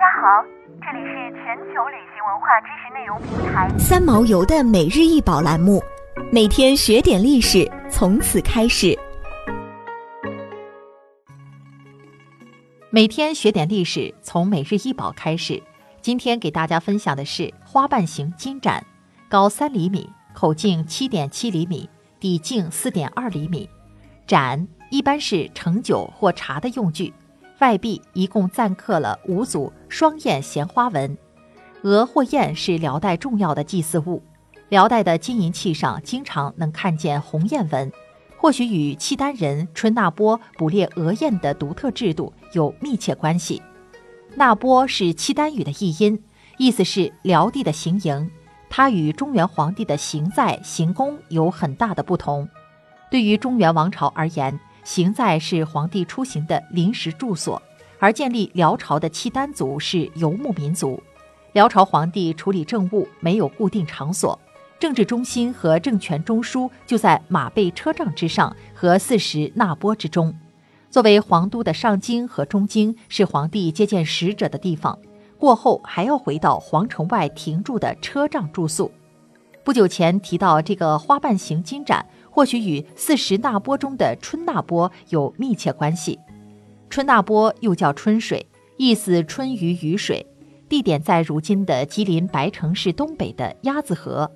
家好，这里是全球旅行文化知识内容平台三毛游的每日一宝栏目，每天学点历史，从此开始。每天学点历史，从每日一宝开始。今天给大家分享的是花瓣形金盏，高三厘米，口径七点七厘米，底径四点二厘米。盏一般是盛酒或茶的用具。外壁一共錾刻了五组双燕衔花纹，鹅或燕是辽代重要的祭祀物。辽代的金银器上经常能看见鸿雁纹，或许与契丹人春那波捕猎鹅雁的独特制度有密切关系。那波是契丹语的译音，意思是辽地的行营。它与中原皇帝的行在、行宫有很大的不同。对于中原王朝而言，行在是皇帝出行的临时住所，而建立辽朝的契丹族是游牧民族。辽朝皇帝处理政务没有固定场所，政治中心和政权中枢就在马背车仗之上和四时那波之中。作为皇都的上京和中京是皇帝接见使者的地方，过后还要回到皇城外停驻的车仗住宿。不久前提到这个花瓣形金盏。或许与四时那波中的春那波有密切关系。春那波又叫春水，意思春雨雨水，地点在如今的吉林白城市东北的鸭子河。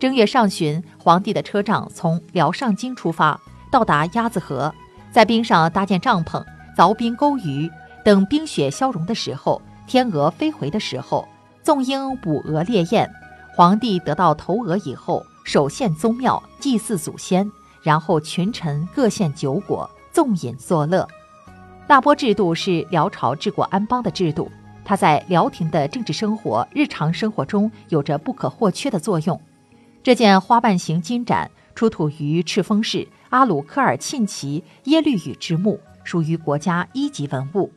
正月上旬，皇帝的车仗从辽上京出发，到达鸭子河，在冰上搭建帐篷，凿冰钩鱼，等冰雪消融的时候，天鹅飞回的时候，纵鹰捕鹅猎雁。皇帝得到头鹅以后。首献宗庙祭祀祖先，然后群臣各献酒果，纵饮作乐。那波制度是辽朝治国安邦的制度，它在辽廷的政治生活、日常生活中有着不可或缺的作用。这件花瓣形金盏出土于赤峰市阿鲁科尔沁旗耶律羽之墓，属于国家一级文物。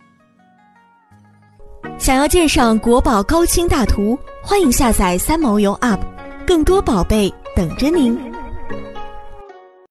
想要鉴赏国宝高清大图，欢迎下载三毛游 App，更多宝贝。等着您。